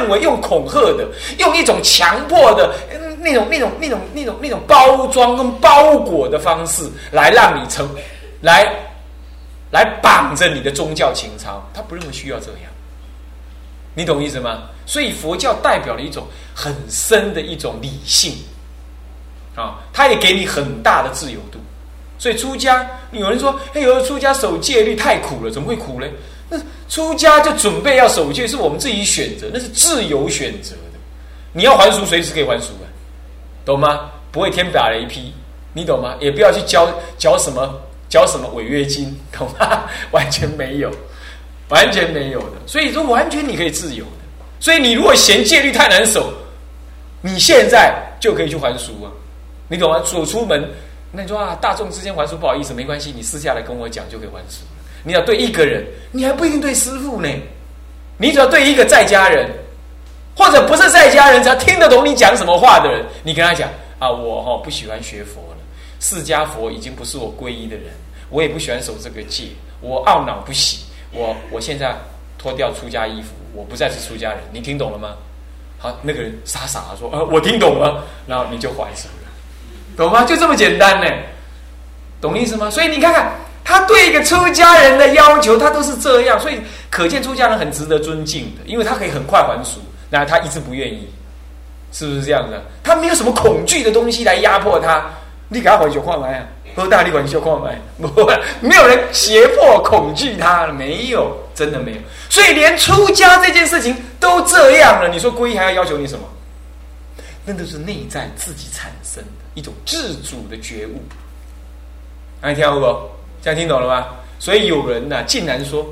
认为用恐吓的，用一种强迫的那种、那种、那种、那种、那种包装跟包裹的方式来让你成，来来绑着你的宗教情操，他不认为需要这样。你懂意思吗？所以佛教代表了一种很深的一种理性啊，它也给你很大的自由度。所以出家，有人说：“哎，呦出家守戒律太苦了，怎么会苦呢？”那出家就准备要守戒，是我们自己选择，那是自由选择的。你要还俗，随时可以还俗的，懂吗？不会天打雷劈，你懂吗？也不要去交交什么交什么违约金，懂吗？完全没有。完全没有的，所以说完全你可以自由的。所以你如果嫌戒律太难守，你现在就可以去还俗啊，你懂吗？走出门，那你说啊，大众之间还俗不好意思，没关系，你私下来跟我讲就可以还俗。你要对一个人，你还不一定对师傅呢，你只要对一个在家人，或者不是在家人，只要听得懂你讲什么话的人，你跟他讲啊，我哈不喜欢学佛了，释迦佛已经不是我皈依的人，我也不喜欢守这个戒，我懊恼不喜。我我现在脱掉出家衣服，我不再是出家人，你听懂了吗？好，那个人傻傻的说：“呃，我听懂了。”然后你就还手了，懂吗？就这么简单呢，懂意思吗？所以你看看他对一个出家人的要求，他都是这样，所以可见出家人很值得尊敬的，因为他可以很快还俗，那他一直不愿意，是不是这样的？他没有什么恐惧的东西来压迫他，你给他还手换来啊？喝大力管修矿买，不，没有人胁迫恐惧他了，没有，真的没有。所以连出家这件事情都这样了，你说皈依还要要求你什么？那都是内在自己产生的一种自主的觉悟。大家听懂不？这样听懂了吗？所以有人呢，竟然说：“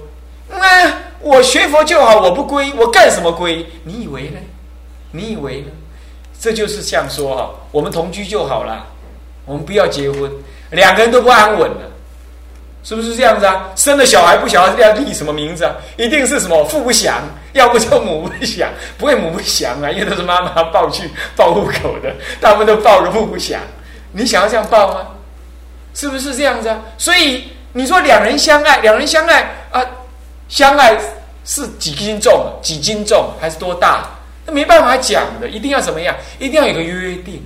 那我学佛就好，我不皈，我干什么皈？你以为呢？你以为呢？这就是像说哈，我们同居就好了，我们不要结婚。”两个人都不安稳了，是不是这样子啊？生了小孩不晓得要立什么名字啊？一定是什么父不祥，要不就母不祥，不会母不祥啊，因为都是妈妈抱去报户口的，他们都报个父不祥。你想要这样报吗？是不是这样子啊？所以你说两人相爱，两人相爱啊，相爱是几斤重？几斤重还是多大？那没办法讲的，一定要怎么样？一定要有个约定，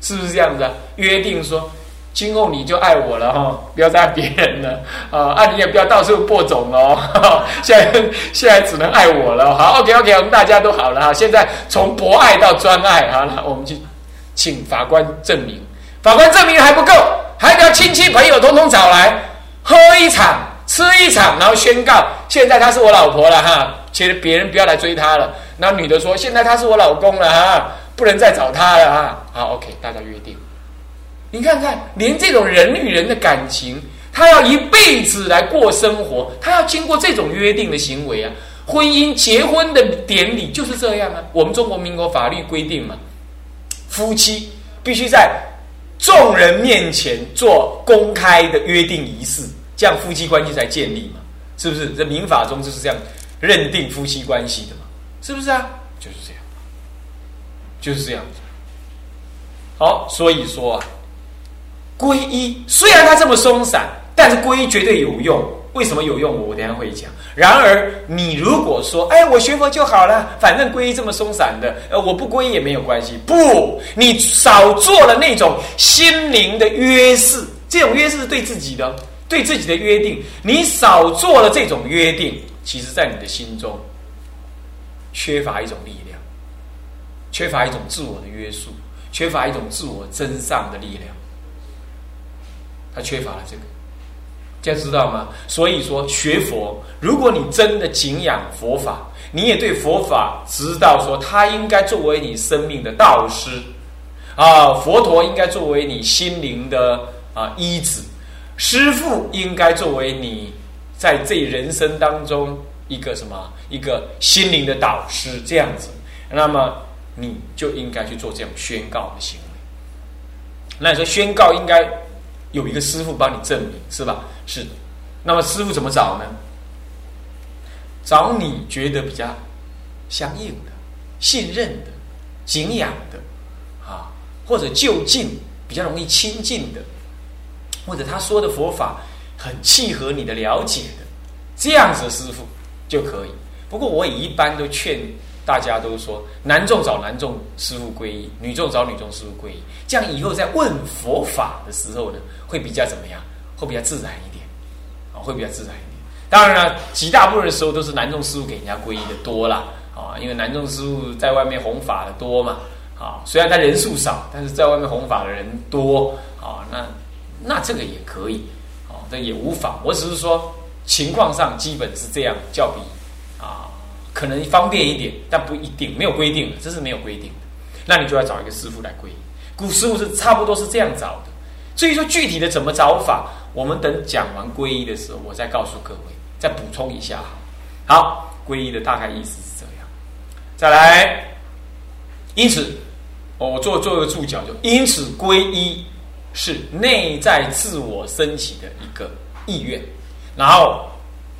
是不是这样子啊？约定说。今后你就爱我了哈，不要再爱别人了啊！啊，你也不要到处播种哦。现在现在只能爱我了。好，OK OK，我们大家都好了哈。现在从博爱到专爱，好了，我们去请法官证明。法官证明还不够，还要亲戚朋友通通找来喝一场，吃一场，然后宣告现在她是我老婆了哈。其实别人不要来追她了。那女的说现在她是我老公了哈，不能再找她了哈。好，OK，大家约定。你看看，连这种人与人的感情，他要一辈子来过生活，他要经过这种约定的行为啊。婚姻结婚的典礼就是这样啊。我们中国民国法律规定嘛，夫妻必须在众人面前做公开的约定仪式，这样夫妻关系才建立嘛，是不是？在民法中就是这样认定夫妻关系的嘛，是不是啊？就是这样，就是这样子。好，所以说啊。皈依虽然它这么松散，但是皈依绝对有用。为什么有用？我等下会讲。然而，你如果说，哎，我学佛就好了，反正皈依这么松散的，呃，我不皈依也没有关系。不，你少做了那种心灵的约誓，这种约誓是对自己的，对自己的约定。你少做了这种约定，其实在你的心中缺乏一种力量，缺乏一种自我的约束，缺乏一种自我真上的力量。他缺乏了这个，大家知道吗？所以说学佛，如果你真的敬仰佛法，你也对佛法知道说，他应该作为你生命的导师啊，佛陀应该作为你心灵的啊医子，师父应该作为你在这人生当中一个什么一个心灵的导师，这样子，那么你就应该去做这样宣告的行为。那你说宣告应该？有一个师傅帮你证明，是吧？是的。那么师傅怎么找呢？找你觉得比较相应的、信任的、敬仰的啊，或者就近比较容易亲近的，或者他说的佛法很契合你的了解的，这样子的师傅就可以。不过我也一般都劝大家都说男众找男众师傅皈依，女众找女众师傅皈依，这样以后在问佛法的时候呢，会比较怎么样？会比较自然一点，啊，会比较自然一点。当然了，极大部分的时候都是男众师傅给人家皈依的多啦，啊，因为男众师傅在外面弘法的多嘛，啊，虽然他人数少，但是在外面弘法的人多，啊，那那这个也可以，啊，这也无妨。我只是说情况上基本是这样，较比。可能方便一点，但不一定，没有规定，这是没有规定的。那你就要找一个师傅来皈依。古师傅是差不多是这样找的。至于说具体的怎么找法，我们等讲完皈依的时候，我再告诉各位，再补充一下。好，皈依的大概意思是这样。再来，因此，我做做一个注脚，就因此皈依是内在自我升起的一个意愿，然后。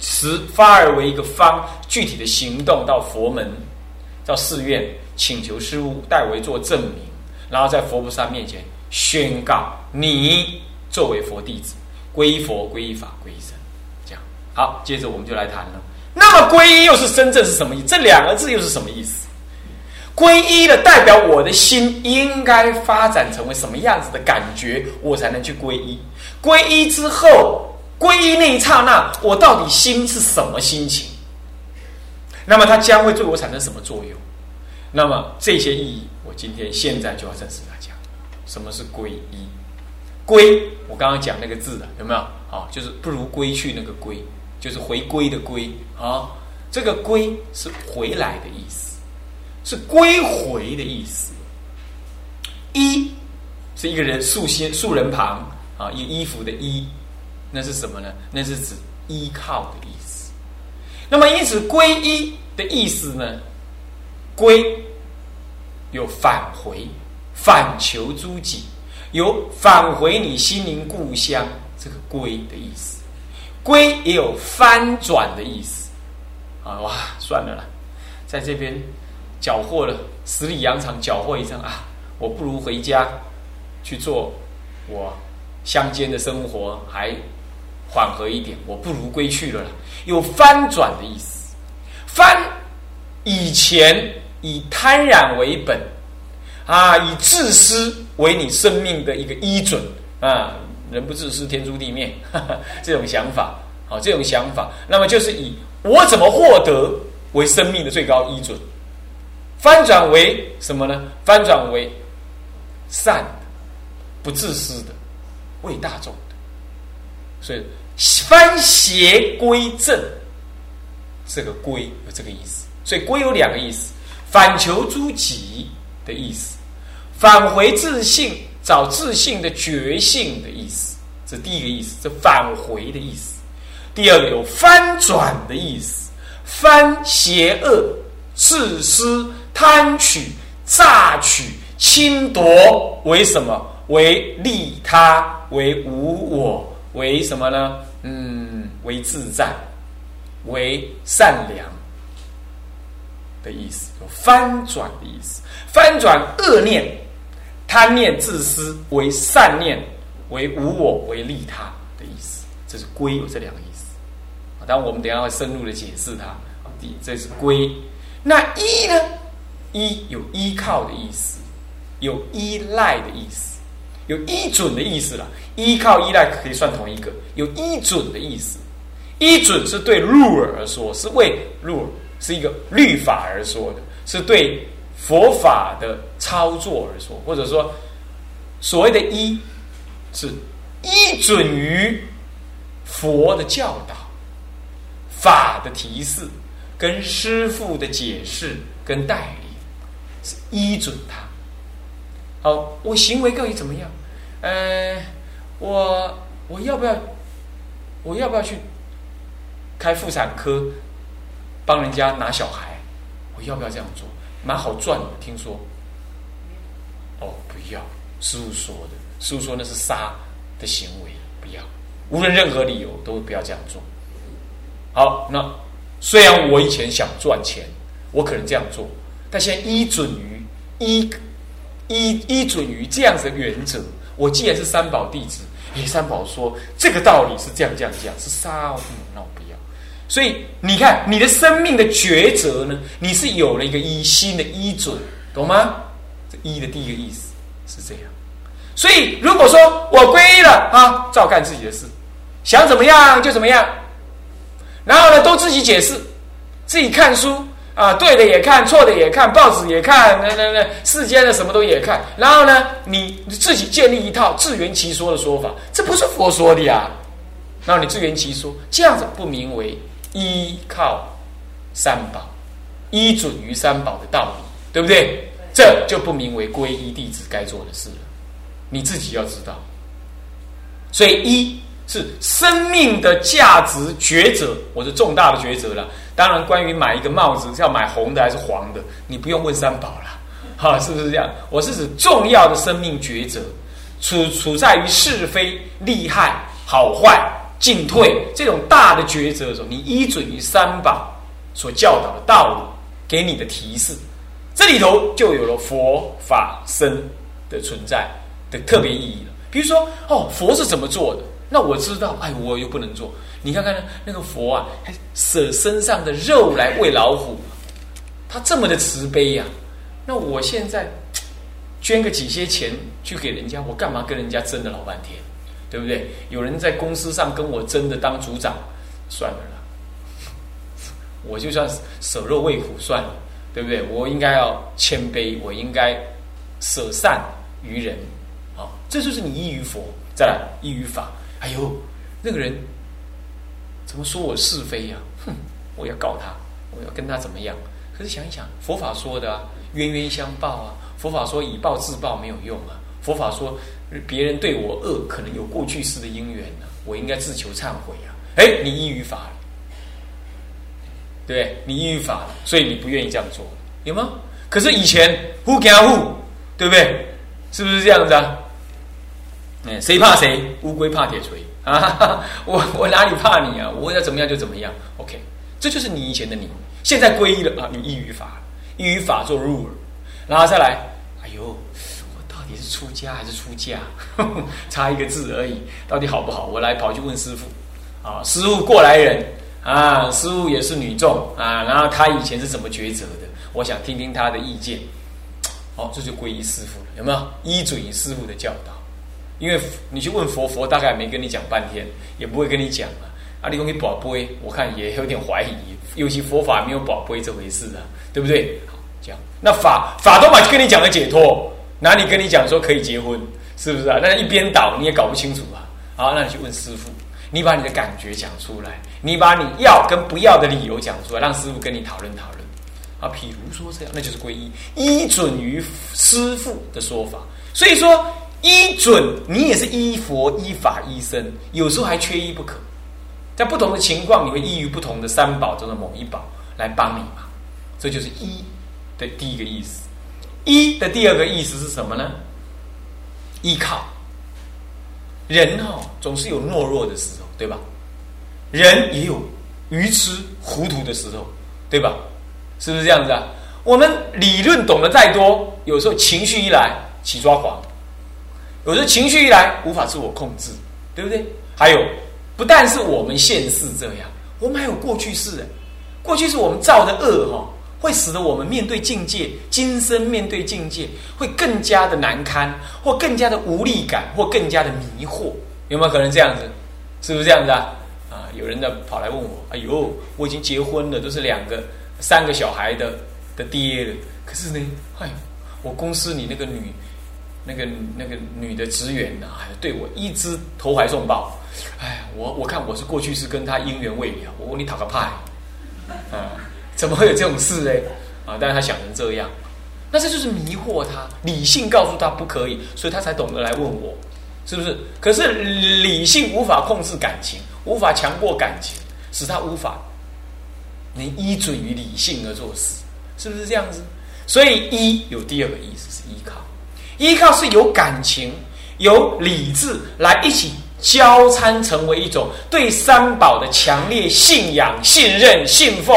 持发而为一个方，具体的行动到佛门，到寺院请求师父代为做证明，然后在佛菩萨面前宣告你作为佛弟子，皈依佛、皈依法、皈依僧。这样好，接着我们就来谈了。那么皈依又是真正是什么意思？这两个字又是什么意思？皈依的代表我的心应该发展成为什么样子的感觉，我才能去皈依。皈依之后。皈依那一刹那，我到底心是什么心情？那么它将会对我产生什么作用？那么这些意义，我今天现在就要证实大家，什么是皈依？归，我刚刚讲那个字的有没有？啊，就是不如归去那个归，就是回归的归啊。这个归是回来的意思，是归回的意思。衣是一个人竖心竖人旁啊，一衣服的衣。那是什么呢？那是指依靠的意思。那么，因此皈依的意思呢？归有返回、反求诸己，有返回你心灵故乡这个归的意思。归也有翻转的意思。啊，哇，算了啦，在这边缴获了十里洋场，缴获一张啊，我不如回家去做我乡间的生活，还。缓和一点，我不如归去了。有翻转的意思，翻以前以贪婪为本啊，以自私为你生命的一个依准啊，人不自私天诛地灭这种想法，好，这种想法，那么就是以我怎么获得为生命的最高依准，翻转为什么呢？翻转为善的、不自私的、为大众的，所以。翻邪归正，这个归有这个意思，所以归有两个意思：反求诸己的意思，返回自信，找自信的觉性的意思。这第一个意思，这返回的意思。第二个有翻转的意思，翻邪恶、自私、贪取、榨取、侵夺为什么？为利他，为无我，为什么呢？嗯，为自在，为善良的意思，有翻转的意思。翻转恶念、贪念、自私为善念，为无我，为利他的意思。这是归有这两个意思。当然，我们等下会深入的解释它。这是归。那依呢？依有依靠的意思，有依赖的意思。有依准的意思了，依靠、依赖可以算同一个。有依准的意思，依准是对入耳而说，是为入耳，是一个律法而说的，是对佛法的操作而说，或者说所谓的依，是依准于佛的教导、法的提示、跟师父的解释跟带领，是依准他。好，我行为到底怎么样？呃，我我要不要？我要不要去开妇产科帮人家拿小孩？我要不要这样做？蛮好赚的，听说。哦，不要，师傅说的，师傅说那是杀的行为，不要。无论任何理由，都不要这样做。好，那虽然我以前想赚钱，我可能这样做，但现在依准于依依依准于这样子的原则。我既然是三宝弟子，诶，三宝说这个道理是这样这样这样，是杀，嗯，那我不要。所以你看，你的生命的抉择呢，你是有了一个依心的依准，懂吗？这依的第一个意思是这样。所以如果说我皈依了啊，照干自己的事，想怎么样就怎么样，然后呢，都自己解释，自己看书啊，对的也看，错的也看，报纸也看，那那那世间的什么都也看，然后呢，你自己建立一套自圆其说的说法，这不是佛说的呀。然后你自圆其说，这样子不名为。依靠三宝，依准于三宝的道理，对不对？这就不名为皈依弟子该做的事了。你自己要知道。所以，一是生命的价值抉择，我是重大的抉择了。当然，关于买一个帽子是要买红的还是黄的，你不用问三宝了，哈，是不是这样？我是指重要的生命抉择，处处在于是非、利害、好坏。进退这种大的抉择的时候，你依准于三宝所教导的道理，给你的提示，这里头就有了佛法僧的存在的特别意义了。比如说，哦，佛是怎么做的？那我知道，哎，我又不能做。你看看那个佛啊，还舍身上的肉来喂老虎，他这么的慈悲呀。那我现在捐个几些钱去给人家，我干嘛跟人家争了老半天？对不对？有人在公司上跟我争着当组长，算了啦，我就算舍肉喂虎算了，对不对？我应该要谦卑，我应该舍善于人，好，这就是你依于佛，再来依于法。哎呦，那个人怎么说我是非呀？哼，我要告他，我要跟他怎么样？可是想一想，佛法说的啊，冤冤相报啊，佛法说以报自报没有用啊，佛法说。别人对我恶，可能有过去式的因缘呢，我应该自求忏悔啊！哎，你依于法了，对你依于法了，所以你不愿意这样做，有吗？可是以前互给互，对不对？是不是这样子啊？哎，谁怕谁？乌龟怕铁锤啊！我我哪里怕你啊？我要怎么样就怎么样。OK，这就是你以前的你。现在皈依了啊，你依于法，依于法做 rule，然后再来，哎呦。我到底是出家还是出家？差一个字而已，到底好不好？我来跑去问师傅啊，师傅过来人啊，师傅也是女众啊，然后他以前是怎么抉择的？我想听听他的意见。哦，这就皈依师傅了，有没有依准师傅的教导？因为你去问佛，佛大概没跟你讲半天，也不会跟你讲啊。阿里公给宝贝，我看也有点怀疑，尤其佛法没有宝贝这回事啊，对不对？好，这样那法法都把跟你讲了解脱。哪里跟你讲说可以结婚，是不是啊？那一边倒你也搞不清楚啊。好，那你去问师傅，你把你的感觉讲出来，你把你要跟不要的理由讲出来，让师傅跟你讨论讨论。啊，譬如说这样，那就是皈依，依准于师傅的说法。所以说，依准你也是依佛、依法、依僧，有时候还缺一不可。在不同的情况，你会依于不同的三宝中的某一宝来帮你嘛？这就是依的第一个意思。一的第二个意思是什么呢？依靠人哈，总是有懦弱的时候，对吧？人也有愚痴糊涂的时候，对吧？是不是这样子啊？我们理论懂得再多，有时候情绪一来起抓狂，有时候情绪一来无法自我控制，对不对？还有，不但是我们现世这样，我们还有过去式，过去是我们造的恶哈。会使得我们面对境界，今生面对境界会更加的难堪，或更加的无力感，或更加的迷惑，有没有可能这样子？是不是这样子啊？啊，有人呢跑来问我，哎呦，我已经结婚了，都是两个、三个小孩的的爹了，可是呢，哎，我公司里那个女、那个那个女的职员呢，还对我一直投怀送抱，哎，我我看我是过去是跟他姻缘未了，我问你讨个派，啊。怎么会有这种事呢？啊！但是他想成这样，那这就是迷惑他。理性告诉他不可以，所以他才懂得来问我，是不是？可是理性无法控制感情，无法强过感情，使他无法能依准于理性而做事，是不是这样子？所以依有第二个意思是依靠，依靠是有感情、有理智来一起交参，成为一种对三宝的强烈信仰、信任、信奉。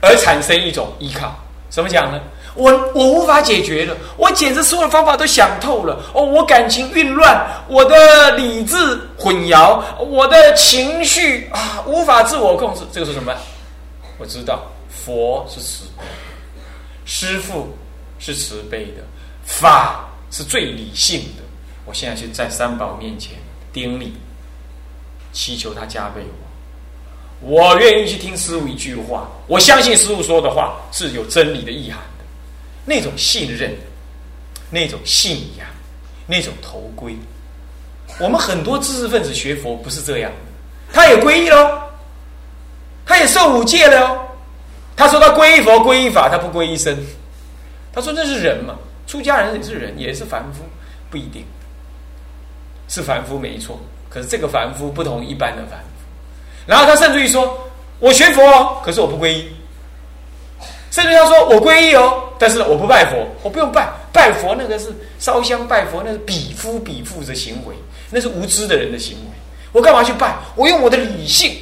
而产生一种依靠，怎么讲呢？我我无法解决了，我简直所有方法都想透了。哦，我感情混乱，我的理智混淆，我的情绪啊无法自我控制。这个是什么？我知道，佛是慈悲，师父是慈悲的，法是最理性的。我现在就在三宝面前顶礼，祈求他加倍我。我愿意去听师傅一句话，我相信师傅说的话是有真理的意涵的。那种信任，那种信仰，那种头归，我们很多知识分子学佛不是这样的，他也皈依喽，他也受五戒了。他说他皈依佛、皈依法，他不皈依僧。他说那是人嘛，出家人也是人，也是凡夫，不一定是凡夫没错。可是这个凡夫不同一般的凡夫。然后他甚至于说，我学佛哦，可是我不皈依。甚至他说我皈依哦，但是我不拜佛，我不用拜拜佛，那个是烧香拜佛，那是比夫比妇的行为，那是无知的人的行为。我干嘛去拜？我用我的理性，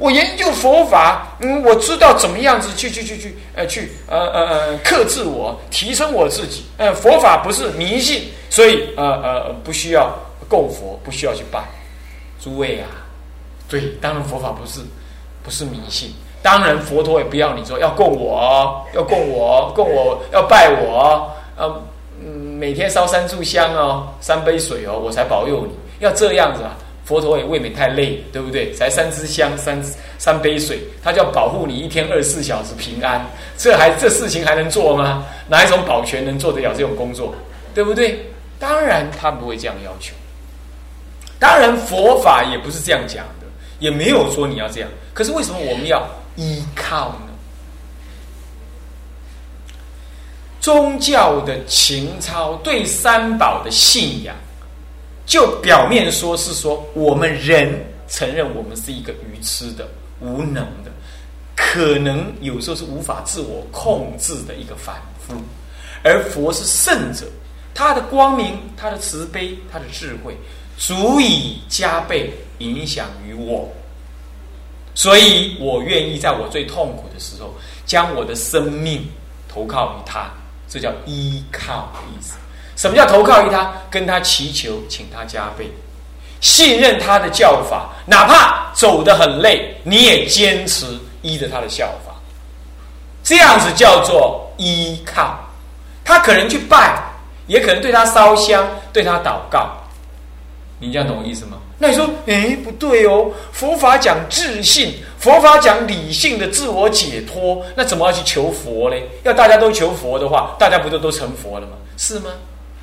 我研究佛法，嗯，我知道怎么样子去去去去呃去呃呃呃克制我，提升我自己。呃，佛法不是迷信，所以呃呃不需要供佛，不需要去拜。诸位啊，对，当然佛法不是不是迷信。当然，佛陀也不要你说要供我，要供我，供我要拜我，呃，嗯，每天烧三炷香哦，三杯水哦，我才保佑你。要这样子啊，佛陀也未免太累，对不对？才三支香，三三杯水，他就要保护你一天二十四小时平安，这还这事情还能做吗？哪一种保全能做得了这种工作？对不对？当然他不会这样要求。当然佛法也不是这样讲的，也没有说你要这样。可是为什么我们要？依靠呢？宗教的情操对三宝的信仰，就表面说是说我们人承认我们是一个愚痴的、无能的，可能有时候是无法自我控制的一个凡夫，而佛是圣者，他的光明、他的慈悲、他的智慧，足以加倍影响于我。所以我愿意在我最痛苦的时候，将我的生命投靠于他，这叫依靠的意思。什么叫投靠于他？跟他祈求，请他加倍信任他的教法，哪怕走得很累，你也坚持依着他的教法。这样子叫做依靠。他可能去拜，也可能对他烧香，对他祷告。你这样懂我意思吗？那你说，哎，不对哦，佛法讲自信，佛法讲理性的自我解脱，那怎么要去求佛嘞？要大家都求佛的话，大家不就都成佛了吗？是吗？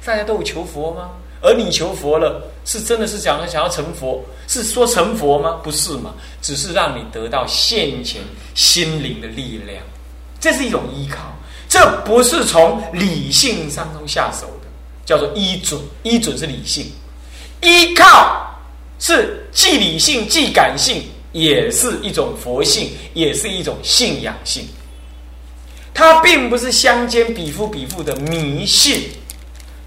大家都有求佛吗？而你求佛了，是真的是想想要成佛，是说成佛吗？不是嘛？只是让你得到现前心灵的力量，这是一种依靠，这不是从理性当中下手的，叫做依准，依准是理性，依靠。是既理性既感性，也是一种佛性，也是一种信仰性。它并不是乡间比夫比妇的迷信，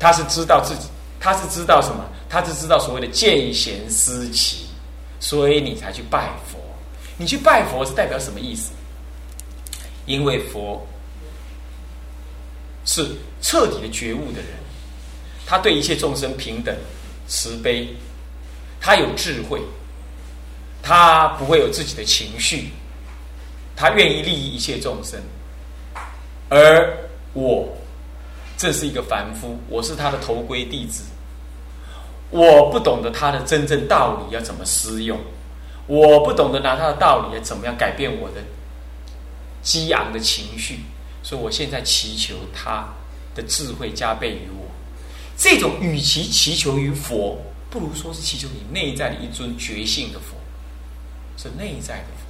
他是知道自己，他是知道什么？他是知道所谓的见贤思齐，所以你才去拜佛。你去拜佛是代表什么意思？因为佛是彻底的觉悟的人，他对一切众生平等慈悲。他有智慧，他不会有自己的情绪，他愿意利益一切众生，而我这是一个凡夫，我是他的头归弟子，我不懂得他的真正道理要怎么施用，我不懂得拿他的道理要怎么样改变我的激昂的情绪，所以我现在祈求他的智慧加倍于我，这种与其祈求于佛。不如说是祈求你内在的一尊觉性的佛，是内在的佛。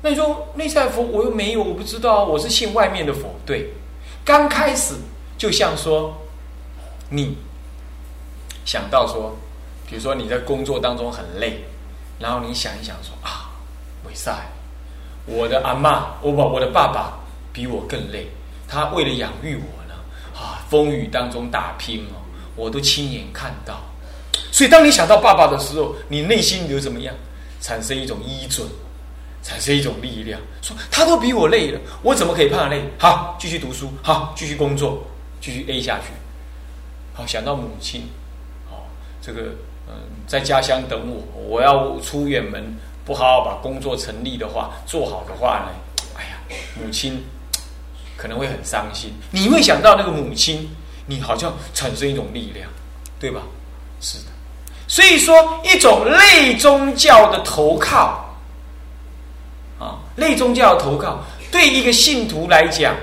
那你说内在佛我又没有，我不知道，我是信外面的佛。对，刚开始就像说，你想到说，比如说你在工作当中很累，然后你想一想说啊，伟赛，我的阿妈，我把我的爸爸比我更累，他为了养育我呢，啊，风雨当中打拼哦。我都亲眼看到，所以当你想到爸爸的时候，你内心有怎么样？产生一种依准，产生一种力量，说他都比我累了，我怎么可以怕累？好，继续读书，好，继续工作，继续 A 下去。好，想到母亲，好，这个嗯，在家乡等我，我要出远门，不好好把工作成立的话，做好的话呢，哎呀，母亲可能会很伤心。你会想到那个母亲，你好像产生一种力量，对吧？是的。所以说，一种类宗教的投靠。啊，类宗教投靠对一个信徒来讲，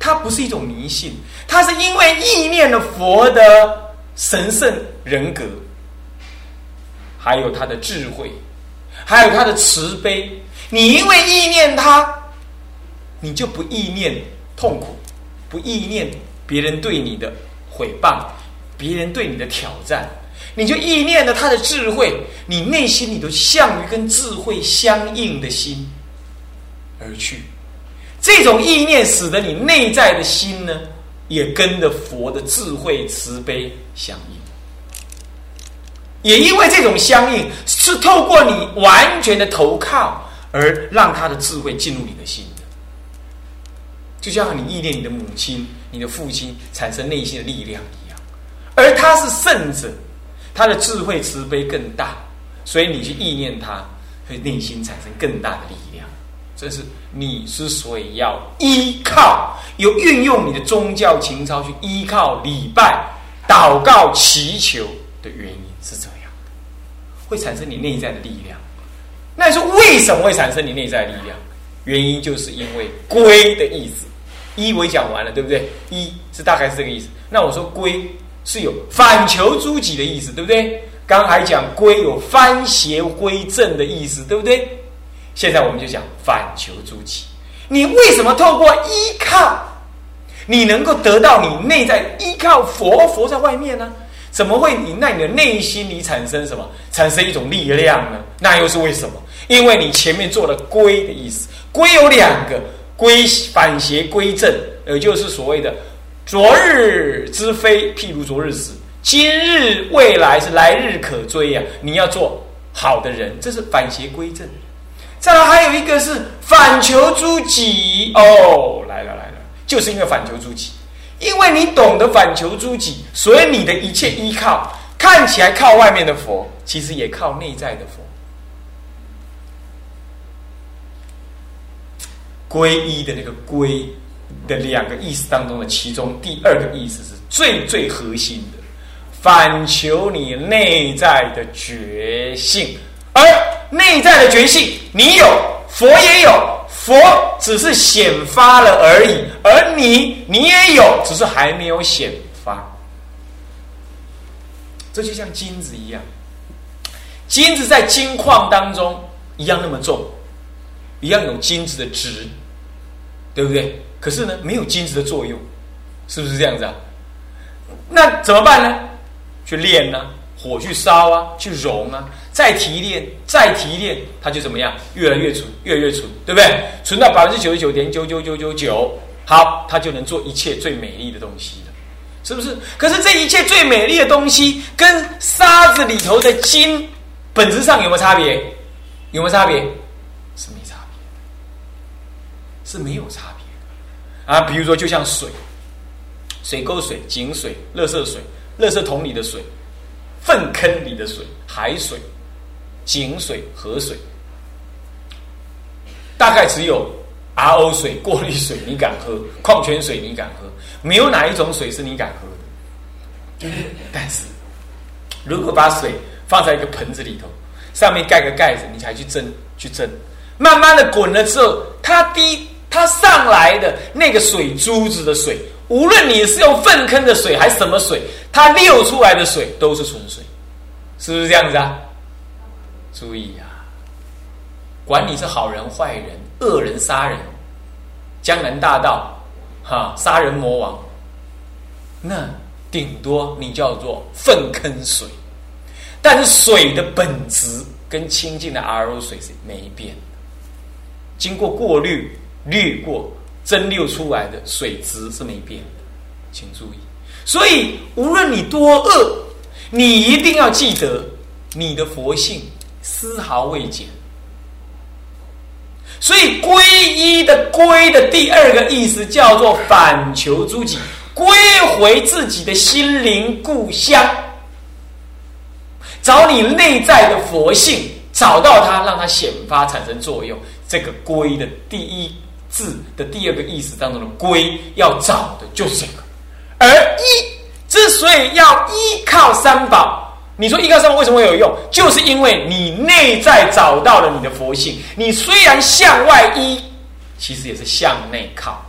它不是一种迷信，它是因为意念了佛的神圣人格，还有他的智慧，还有他的慈悲。你因为意念他，你就不意念痛苦，不意念别人对你的毁谤，别人对你的挑战，你就意念了他的智慧，你内心里头向于跟智慧相应的心。而去，这种意念使得你内在的心呢，也跟着佛的智慧慈悲相应。也因为这种相应，是透过你完全的投靠，而让他的智慧进入你的心的。就像你意念你的母亲、你的父亲，产生内心的力量一样。而他是圣者，他的智慧慈悲更大，所以你去意念他，会内心产生更大的力量。这是你之所以要依靠，有运用你的宗教情操去依靠礼拜、祷告、祈求的原因是这样，会产生你内在的力量。那你说为什么会产生你内在力量？原因就是因为“归”的意思。一我讲完了，对不对？一是大概是这个意思。那我说“归”是有反求诸己的意思，对不对？刚还讲“归”有翻邪归正的意思，对不对？现在我们就讲反求诸己。你为什么透过依靠，你能够得到你内在依靠佛？佛在外面呢？怎么会你在你的内心里产生什么？产生一种力量呢？那又是为什么？因为你前面做了归的意思。归有两个：归反邪归正，也就是所谓的昨日之非，譬如昨日死；今日未来是来日可追呀。你要做好的人，这是反邪归正。再来还有一个是反求诸己哦，来了来了，就是因为反求诸己，因为你懂得反求诸己，所以你的一切依靠看起来靠外面的佛，其实也靠内在的佛。皈依的那个皈的两个意思当中的其中第二个意思是最最核心的，反求你内在的觉性。而内在的觉性，你有，佛也有，佛只是显发了而已，而你，你也有，只是还没有显发。这就像金子一样，金子在金矿当中一样那么重，一样有金子的值，对不对？可是呢，没有金子的作用，是不是这样子啊？那怎么办呢？去练呢？火去烧啊，去熔啊，再提炼，再提炼，它就怎么样？越来越纯，越来越纯，对不对？纯到百分之九十九点九九九九九，好，它就能做一切最美丽的东西了，是不是？可是这一切最美丽的东西，跟沙子里头的金，本质上有没有差别？有没有差别？是没差别，是没有差别啊。比如说，就像水，水沟水、井水、垃圾水、垃圾桶里的水。粪坑里的水、海水、井水、河水，大概只有 RO 水、过滤水你敢喝，矿泉水你敢喝，没有哪一种水是你敢喝的。但是，如果把水放在一个盆子里头，上面盖个盖子，你才去蒸，去蒸，慢慢的滚了之后，它滴它上来的那个水珠子的水。无论你是用粪坑的水还是什么水，它流出来的水都是纯水，是不是这样子啊？注意啊，管你是好人坏人、恶人杀人、江南大盗，哈，杀人魔王，那顶多你叫做粪坑水，但是水的本质跟清净的 RO 水是没变的，经过过滤滤过。蒸馏出来的水质是没变的，请注意。所以无论你多恶，你一定要记得你的佛性丝毫未减。所以皈依的皈的第二个意思叫做反求诸己，归回自己的心灵故乡，找你内在的佛性，找到它，让它显发产生作用。这个归的第一字的第二个意思当中的归，要找的就是这个。而依之所以要依靠三宝。你说依靠三宝为什么会有用？就是因为你内在找到了你的佛性。你虽然向外依，其实也是向内靠。